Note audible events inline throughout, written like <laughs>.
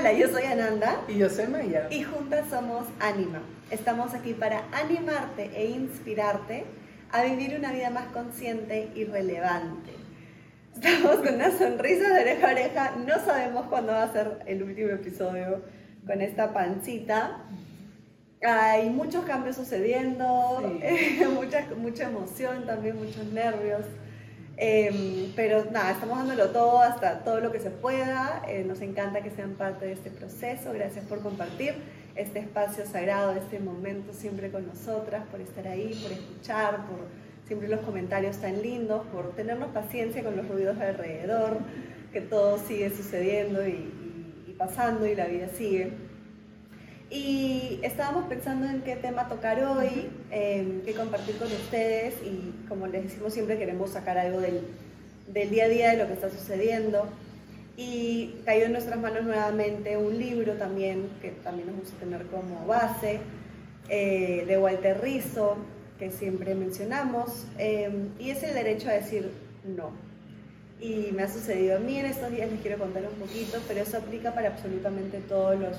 Hola, yo soy Ananda. Y yo soy Maya. Y juntas somos Anima. Estamos aquí para animarte e inspirarte a vivir una vida más consciente y relevante. Estamos con una sonrisa de oreja a oreja. No sabemos cuándo va a ser el último episodio con esta pancita. Hay muchos cambios sucediendo, <laughs> mucha, mucha emoción también, muchos nervios. Em, pero nada, estamos dándolo todo, hasta todo lo que se pueda. Eh, nos encanta que sean parte de este proceso. Gracias por compartir este espacio sagrado, este momento siempre con nosotras, por estar ahí, por escuchar, por siempre los comentarios tan lindos, por tenernos paciencia con los ruidos alrededor, que todo sigue sucediendo y pasando y la vida sigue. Y estábamos pensando en qué tema tocar hoy, qué compartir con ustedes. Y como les decimos siempre queremos sacar algo del, del, día a día de lo que está sucediendo. Y cayó en nuestras manos nuevamente un libro también que también nos gusta tener como base, eh, de Walter Rizzo, que siempre mencionamos, eh, y es el derecho a decir no y me ha sucedido a mí en estos días, les quiero contar un poquito, pero eso aplica para absolutamente todos los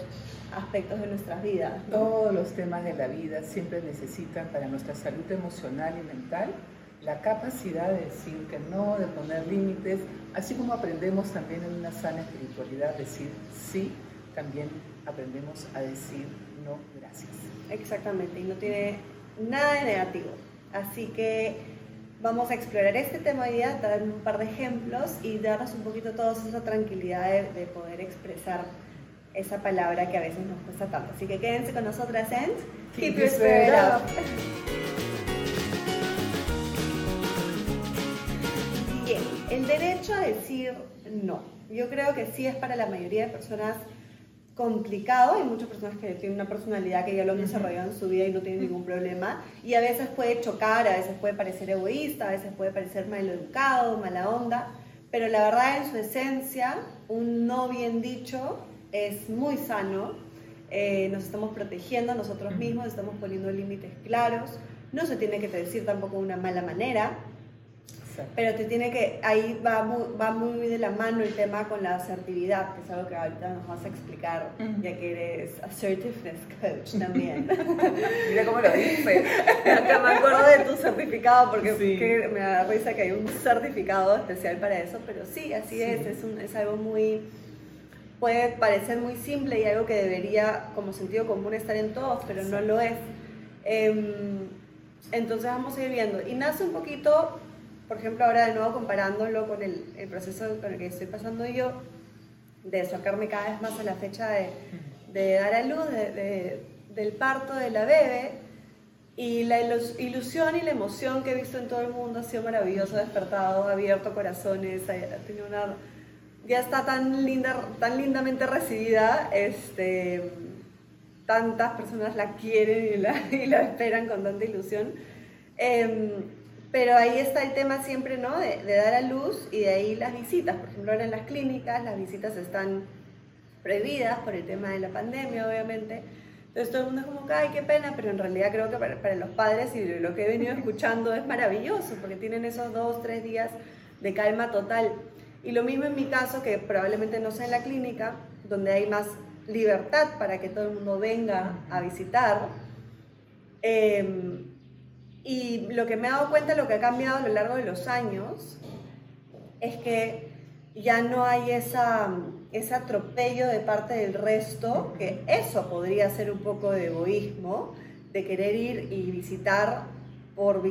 aspectos de nuestras vidas. Todos los temas de la vida siempre necesitan para nuestra salud emocional y mental la capacidad de decir que no, de poner límites, así como aprendemos también en una sana espiritualidad decir sí, también aprendemos a decir no, gracias. Exactamente, y no tiene nada de negativo. Así que Vamos a explorar este tema hoy día, dar un par de ejemplos y darnos un poquito todos esa tranquilidad de, poder expresar esa palabra que a veces nos cuesta tanto. Así que quédense con nosotras en Keep, Your Spirit Up. Bien, el derecho a decir no. Yo creo que sí es para la mayoría de personas complicado. Hay muchas personas que tienen una personalidad que ya lo han desarrollado en su vida y no tienen ningún problema. Y a veces puede chocar, a veces puede parecer egoísta, a veces puede parecer mal educado, mala onda. Pero la verdad, en su esencia, un no bien dicho es muy sano. Eh, nos estamos protegiendo a nosotros mismos, estamos poniendo límites claros. No se tiene que decir tampoco de una mala manera. Pero te tiene que, ahí va muy, va muy de la mano el tema con la asertividad, que es algo que ahorita nos vas a explicar, ya que eres assertiveness coach también. <laughs> Mira cómo lo dice. me acuerdo de tu certificado, porque me da risa que hay un certificado especial para eso, pero sí, así es, es, un, es algo muy puede parecer muy simple y algo que debería como sentido común estar en todos, pero no lo es. Em, entonces vamos a ir viendo. Y nace un poquito por ejemplo, ahora de nuevo comparándolo con el, proceso con el que estoy pasando yo, de sacarme cada vez más a la fecha de, dar a luz, de, del parto de la bebé, y la ilusión y la emoción que he visto en todo el mundo ha sido maravilloso, despertado, abierto corazones, ya está tan, linda, tan lindamente recibida, este, tantas personas la quieren y la, <laughs> esperan con tanta ilusión. Eh, pero ahí está el tema siempre, ¿no? De, dar a luz y de ahí las visitas. Por ejemplo, ahora en las clínicas las visitas están prohibidas por el tema de la pandemia, obviamente. Entonces todo el mundo es como, ay, qué pena, pero en realidad creo que para, los padres y lo que he venido escuchando es maravilloso, porque tienen esos dos, tres días de calma total. Y lo mismo en mi caso, que probablemente no sea en la clínica, donde hay más libertad para que todo el mundo venga a visitar. Eh, y lo que me he dado cuenta, lo que ha cambiado a lo largo de los años, es que ya no hay esa, ese atropello de parte del resto, que eso podría ser un poco de egoísmo, de querer ir y visitar por,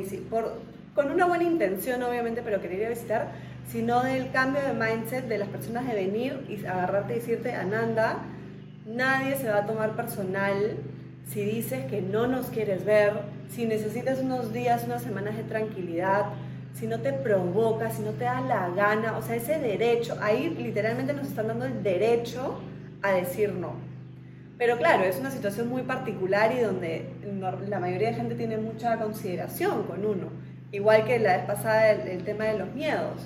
con una buena intención obviamente, pero querer ir a visitar, sino del cambio de mindset de las personas de venir y agarrarte y decirte, Ananda, nadie se va a tomar personal si dices que no nos quieres ver, si necesitas unos días, unas semanas de tranquilidad, si no te provoca, si no te da la gana, o sea, ese derecho, ahí literalmente nos están dando el derecho a decir no. Pero claro, es una situación muy particular y donde la mayoría de gente tiene mucha consideración con uno. Igual que la vez pasada el, tema de los miedos.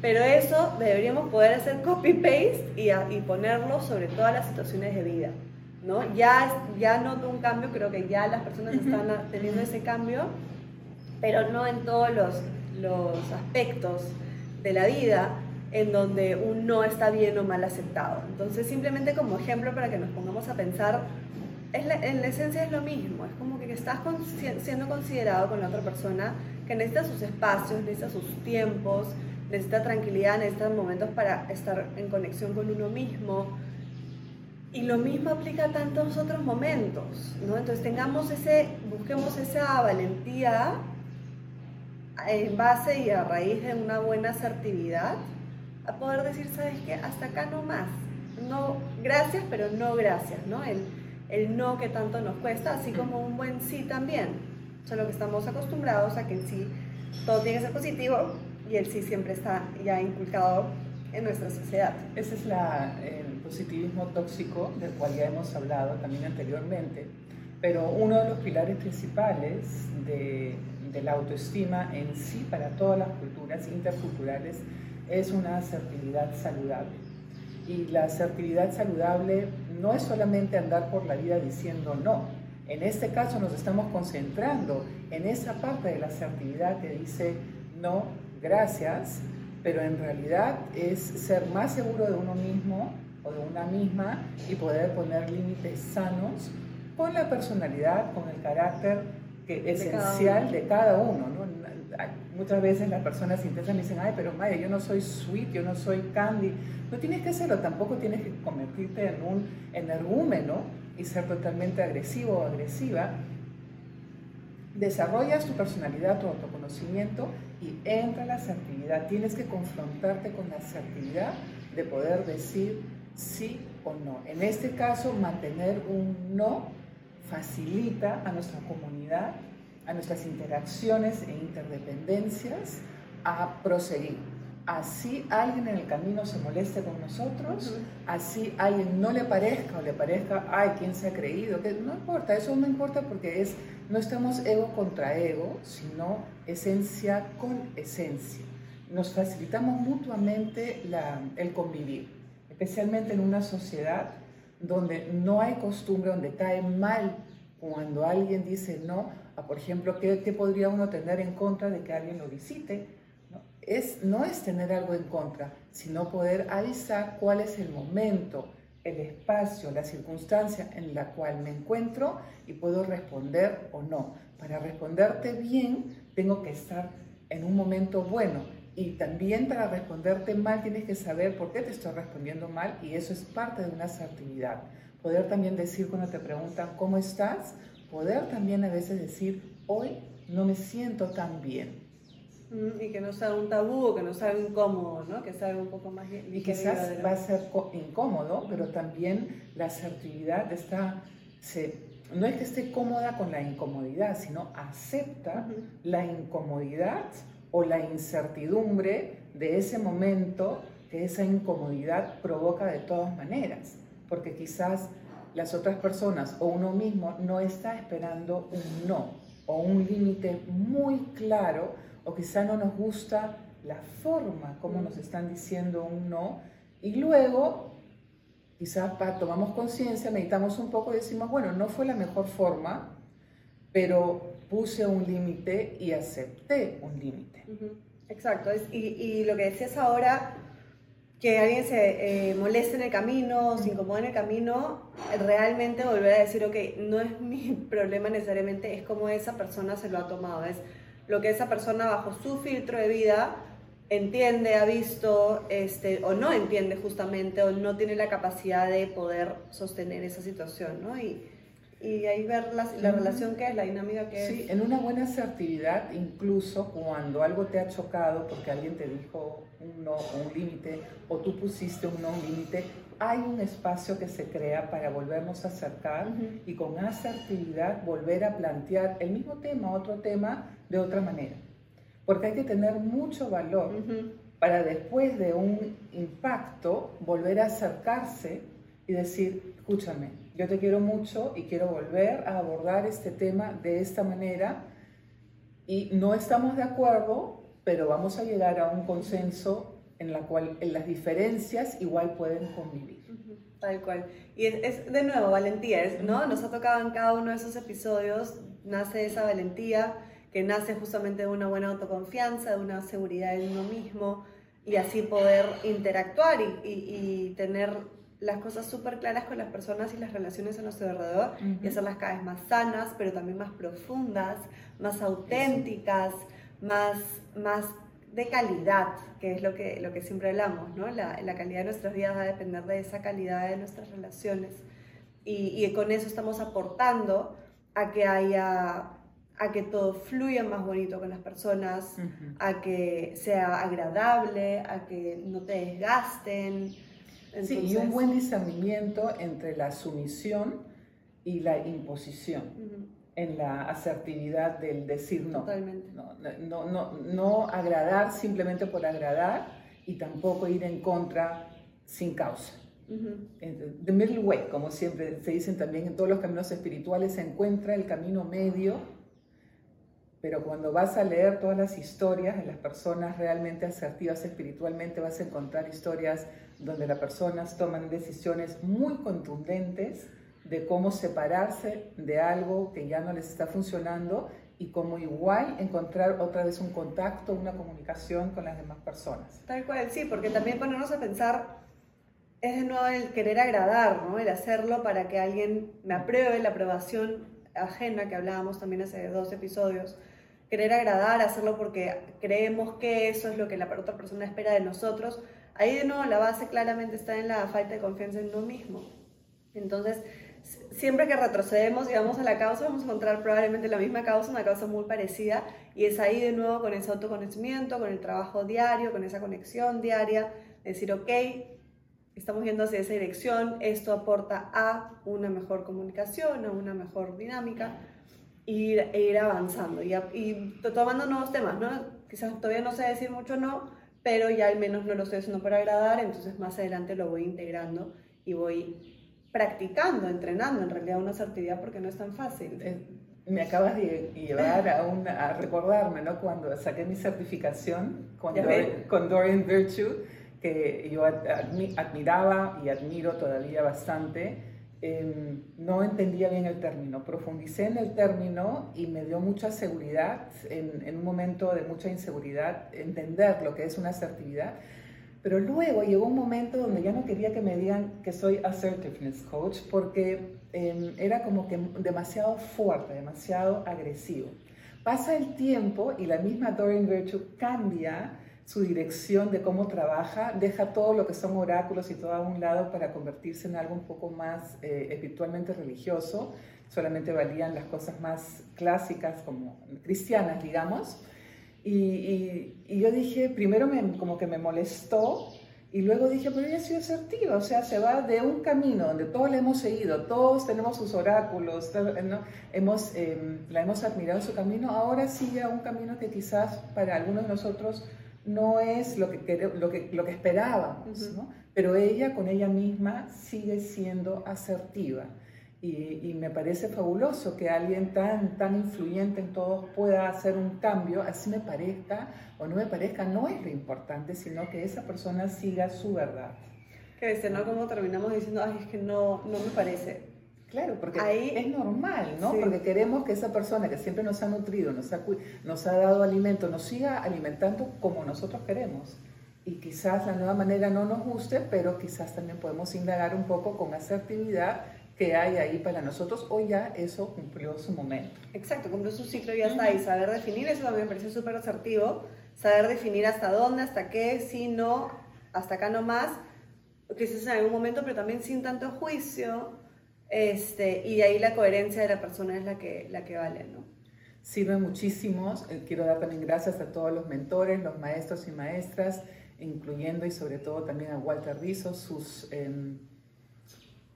Pero eso deberíamos poder hacer copy-paste y, y ponerlo sobre todas las situaciones de vida. ¿No? Ya, ya noto un cambio, creo que ya las personas están teniendo ese cambio, pero no en todos los, los aspectos de la vida. en donde un no está bien o mal aceptado. Entonces, simplemente como ejemplo para que nos pongamos a pensar, es en la esencia es lo mismo, es como que estás siendo considerado con la otra persona, que necesita sus espacios, necesita sus tiempos, necesita tranquilidad, necesita momentos para estar en conexión con uno mismo. Y lo mismo aplica a tantos otros momentos, ¿no? Entonces tengamos ese, busquemos esa valentía en base y a raíz de una buena asertividad a poder decir, ¿sabes qué? Hasta acá no más. No, gracias, pero no gracias, ¿no? El, el no que tanto nos cuesta, así como un buen sí también. Solo que estamos acostumbrados a que el sí todo tiene que ser positivo y el sí siempre está ya inculcado en nuestra sociedad. Ese es la, el positivismo tóxico del cual ya hemos hablado también anteriormente, pero uno de los pilares principales de, de la autoestima en sí para todas las culturas interculturales es una asertividad saludable. Y la asertividad saludable no es solamente andar por la vida diciendo no. En este caso nos estamos concentrando en esa parte de la asertividad que dice no, gracias, pero en realidad es ser más seguro de uno mismo o de una misma y poder poner límites sanos con la personalidad, con el carácter que, esencial de cada uno. ¿no? muchas veces las personas intentan y dicen, ay, pero Maya, yo no soy sweet, yo no soy candy. No tienes que serlo, tampoco tienes que convertirte en un energúmeno y ser totalmente agresivo o agresiva. Desarrollas tu personalidad, tu autoconocimiento y entra la asertividad. Tienes que confrontarte con la asertividad de poder decir sí o no. En este caso, mantener un no facilita a nuestra comunidad a nuestras interacciones e interdependencias a proseguir. Así alguien en el camino se moleste con nosotros, así alguien no le parezca o le parezca, ay, ¿quién se ha creído? Que no importa, eso no importa porque es, no estamos ego contra ego, sino esencia con esencia. Nos facilitamos mutuamente la, el convivir, especialmente en una sociedad donde no hay costumbre, donde cae mal cuando alguien dice no, por ejemplo, ¿qué, podría uno tener en contra de que alguien lo visite? ¿no? Es, no es tener algo en contra, sino poder avisar cuál es el momento, el espacio, la circunstancia en la cual me encuentro y puedo responder o no. Para responderte bien, tengo que estar en un momento bueno. Y también para responderte mal, tienes que saber por qué te estoy respondiendo mal y eso es parte de una asertividad. Poder también decir cuando te preguntan cómo estás, poder también a veces decir, hoy no me siento tan bien. Mm, y que no sea un tabú, que no sea incómodo, ¿no? que sea un poco más... Y quizás va a ser incómodo, pero también la asertividad está... Se, no es que esté cómoda con la incomodidad, sino acepta la incomodidad o la incertidumbre de ese momento que esa incomodidad provoca de todas maneras. Porque quizás las otras personas o uno mismo no está esperando un no o un límite muy claro o quizá no nos gusta la forma como nos están diciendo un no y luego quizás tomamos conciencia, meditamos un poco y decimos, bueno, no fue la mejor forma, pero puse un límite y acepté un límite. Exacto, y, y, lo que decías ahora que alguien se eh, moleste en el camino, se incomode en el camino, realmente volver a decir, ok, no es mi <laughs> problema necesariamente, es como esa persona se lo ha tomado, es lo que esa persona bajo su filtro de vida entiende, ha visto, este, o no entiende justamente, o no tiene la capacidad de poder sostener esa situación, ¿no? Y, y ahí ver la, la, relación que es, la dinámica que es. Sí, en una buena asertividad, incluso cuando algo te ha chocado porque alguien te dijo un no o un límite, o tú pusiste un no, un límite, hay un espacio que se crea para volvernos a acercar y con asertividad volver a plantear el mismo tema, otro tema, de otra manera. Porque hay que tener mucho valor para después de un impacto volver a acercarse y decir, escúchame, yo te quiero mucho y quiero volver a abordar este tema de esta manera y no estamos de acuerdo, pero vamos a llegar a un consenso en la cual en las diferencias igual pueden convivir. Tal cual. Y es, de nuevo valentía, ¿no? Nos ha tocado en cada uno de esos episodios, nace esa valentía que nace justamente de una buena autoconfianza, de una seguridad en uno mismo, y así poder interactuar y, y, tener las cosas súper claras con las personas y las relaciones a nuestro alrededor y hacerlas cada vez más sanas, pero también más profundas, más auténticas, más, más de calidad, que es lo que, lo que siempre hablamos, ¿no? La, la calidad de nuestros días va a depender de esa calidad de nuestras relaciones y, y con eso estamos aportando a que haya a que todo fluya más bonito con las personas, a que sea agradable, a que no te desgasten. Sí, y un buen discernimiento entre la sumisión y la imposición. En la asertividad del decir no. Totalmente. No, no, no, no agradar simplemente por agradar y tampoco ir en contra sin causa. The middle way, como siempre se dicen también en todos los caminos espirituales, se encuentra el camino medio pero cuando vas a leer todas las historias de las personas realmente asertivas espiritualmente, vas a encontrar historias donde las personas toman decisiones muy contundentes de cómo separarse de algo que ya no les está funcionando y cómo igual encontrar otra vez un contacto, una comunicación con las demás personas. Tal cual, sí, porque también ponernos a pensar es de nuevo el querer agradar, el hacerlo para que alguien me apruebe, la aprobación ajena que hablábamos también hace dos episodios querer agradar, hacerlo porque creemos que eso es lo que la otra persona espera de nosotros, ahí de nuevo la base claramente está en la falta de confianza en uno mismo. Entonces, siempre que retrocedemos y vamos a la causa, vamos a encontrar probablemente la misma causa, una causa muy parecida, y es ahí de nuevo con ese autoconocimiento, con el trabajo diario, con esa conexión diaria, decir, ok, estamos yendo hacia esa dirección, esto aporta a una mejor comunicación, a una mejor dinámica, e ir avanzando y, y, tomando nuevos temas, ¿no? Quizás todavía no sé decir mucho no, pero ya al menos no lo estoy haciendo para agradar, entonces más adelante lo voy integrando y voy practicando, entrenando en realidad una asertividad porque no es tan fácil. Eh, me acabas de llevar a, a recordarme, ¿no? Cuando saqué mi certificación con, con Dorian Virtue, que yo admiraba y admiro todavía bastante, Em, no entendía bien el término. Profundicé en el término y me dio mucha seguridad, en, un momento de mucha inseguridad, entender lo que es una asertividad. Pero luego llegó un momento donde ya no quería que me digan que soy assertiveness coach porque em, era como que demasiado fuerte, demasiado agresivo. Pasa el tiempo y la misma Doreen Virtue cambia su dirección de cómo trabaja, deja todo lo que son oráculos y todo a un lado para convertirse en algo un poco más eh, espiritualmente religioso. Solamente valían las cosas más clásicas como cristianas, digamos. Y, yo dije, primero me, como que me molestó y luego dije, pero ella ha sido asertiva, o sea, se va de un camino donde todos le hemos seguido, todos tenemos sus oráculos, hemos, em, la hemos admirado su camino, ahora sigue a un camino que quizás para algunos de nosotros no es lo que, lo que, lo que esperábamos, ¿no? pero ella con ella misma sigue siendo asertiva. Y, me parece fabuloso que alguien tan, tan influyente en todos pueda hacer un cambio, así me parezca o no me parezca, no es lo importante, sino que esa persona siga su verdad. Que veces, ¿no? Como terminamos diciendo, ay, es que no, no me parece. Claro, porque Ahí, es normal, ¿no? Porque queremos que esa persona que siempre nos ha nutrido, nos ha, nos ha dado alimento, nos siga alimentando como nosotros queremos. Y quizás la nueva manera no nos guste, pero quizás también podemos indagar un poco con asertividad que hay ahí para nosotros o ya eso cumplió su momento. Exacto, cumplió su ciclo y ya está. Y saber definir, eso también me parece súper asertivo, saber definir hasta dónde, hasta qué, si no, hasta acá no más, quizás en algún momento, pero también sin tanto juicio este, y ahí la coherencia de la persona es la que, la que vale, ¿no? Sirve muchísimo. Eh, quiero dar también gracias a todos los mentores, los maestros y maestras, incluyendo y sobre todo también a Walter Rizzo, sus, em,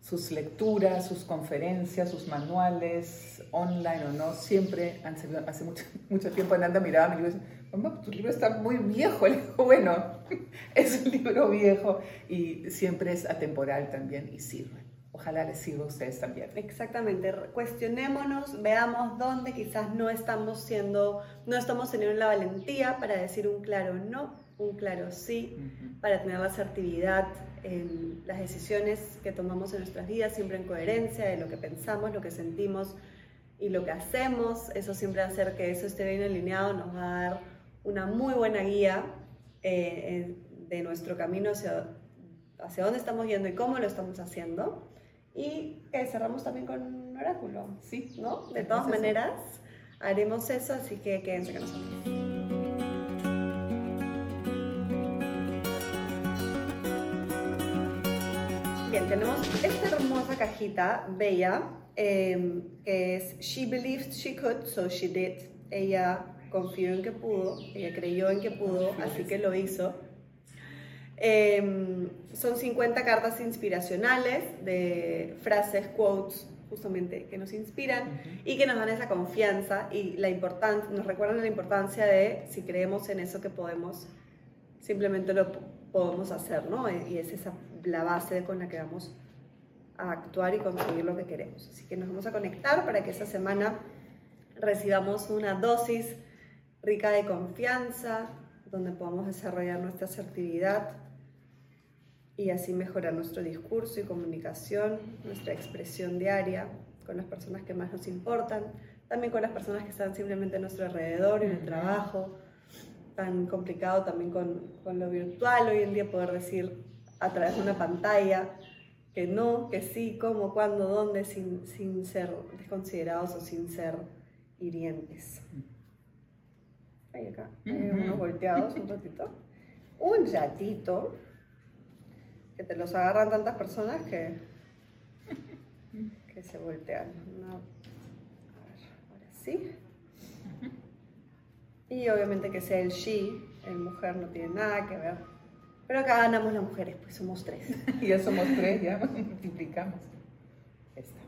sus lecturas, sus conferencias, sus manuales, online o no, siempre han servido. Hace mucho, <laughs> tiempo Ananda miraba mi libro y decía, mamá, tu libro está muy viejo. <laughs> Le bueno, <laughs> es un libro viejo y siempre es atemporal también y sirve ojalá les sirva a ustedes también. Exactamente, cuestionémonos, veamos dónde quizás no estamos siendo, no estamos teniendo la valentía para decir un claro no, un claro sí, para tener la asertividad en las decisiones que tomamos en nuestras vidas, siempre en coherencia de lo que pensamos, lo que sentimos y lo que hacemos. Eso siempre hacer que eso esté bien alineado nos va a dar una muy buena guía eh, de nuestro camino hacia, hacia dónde estamos yendo y cómo lo estamos haciendo. Y que cerramos también con un oráculo. Sí. ¿No? De todas maneras, haremos eso, así que quédense con nosotros. Bien, tenemos esta hermosa cajita bella eh, que es She believed she could, so she did. Ella confió en que pudo, ella creyó en que pudo, así que lo hizo. Eh, son 50 cartas inspiracionales de frases, quotes, justamente, que nos inspiran y que nos dan esa confianza y la importancia, nos recuerdan la importancia de si creemos en eso que podemos, simplemente lo podemos hacer, ¿no? Y es esa la base con la que vamos a actuar y conseguir lo que queremos. Así que nos vamos a conectar para que esta semana recibamos una dosis rica de confianza, donde podamos desarrollar nuestra asertividad y así mejorar nuestro discurso y comunicación, nuestra expresión diaria con las personas que más nos importan, también con las personas que están simplemente a nuestro alrededor, en el trabajo, tan complicado también con, con lo virtual hoy en día poder decir a través de una pantalla que no, que sí, cómo, cuándo, dónde, sin, sin ser desconsiderados o sin ser hirientes. Ahí acá, hay unos volteados un ratito. Un ratito, que te los agarran tantas personas que, que se voltean. a ver, ahora sí. Y obviamente que sea el she, el mujer no tiene nada que ver. Pero acá ganamos las mujeres, pues somos tres. y <laughs> ya somos tres, ya <laughs> multiplicamos. Esta.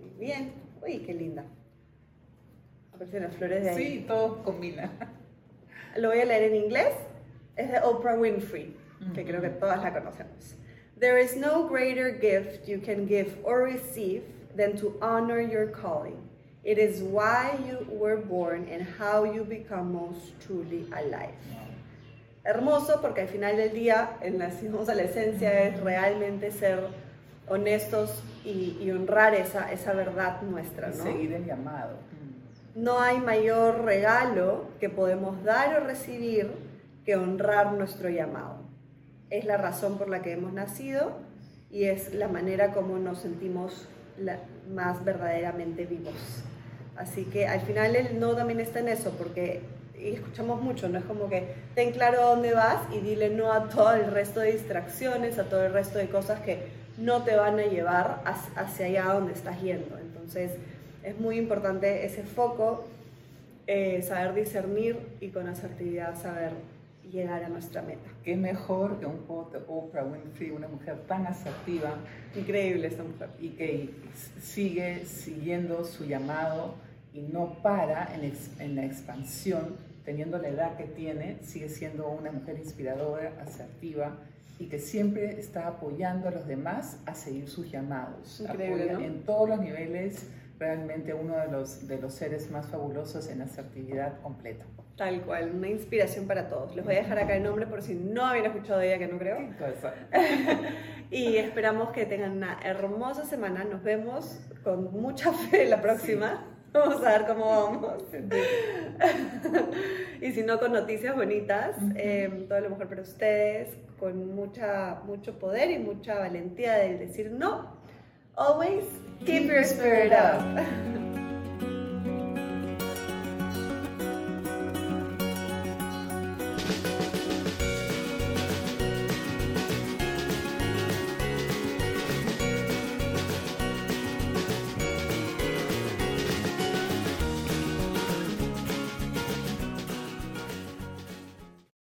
Muy bien. Uy, qué linda. Aparecen las flores de ahí. Sí, todo combina. Lo voy a leer en inglés. Es de Oprah Winfrey, que creo que todas la conocemos. There is no greater gift you can give or receive than to honor your calling. It is why you were born and how you become most truly alive hermoso porque al final del día, en la, a la esencia, es realmente ser honestos y, honrar esa, esa verdad nuestra. ¿no? seguir el llamado. No hay mayor regalo que podemos dar o recibir que honrar nuestro llamado. Es la razón por la que hemos nacido y es la manera como nos sentimos más verdaderamente vivos. Así que al final el no también está en eso, porque escuchamos mucho, ¿no? Es como que ten claro dónde vas y dile no a todo el resto de distracciones, a todo el resto de cosas que no te van a llevar hacia allá donde estás yendo. Entonces es muy importante ese foco, eh, saber discernir y con asertividad saber llegar a nuestra meta. Qué mejor que un quote de Oprah Winfrey, una mujer tan asertiva. Increíble esta mujer. Y que sigue siguiendo su llamado y no para en, en la expansión teniendo la edad que tiene, sigue siendo una mujer inspiradora, asertiva y que siempre está apoyando a los demás a seguir sus llamados. Increíble, En todos los niveles, realmente uno de los, de los seres más fabulosos en asertividad completa. Tal cual, una inspiración para todos. Les voy a dejar acá el nombre por si no habían escuchado de ella, que no creo. <laughs> y esperamos que tengan una hermosa semana. Nos vemos con mucha fe la próxima. <laughs> Vamos a ver cómo vamos. <laughs> y si no, con noticias bonitas. Eh, todo lo mejor para ustedes, con mucha, mucho poder y mucha valentía de decir no. Always keep your spirit up. <laughs>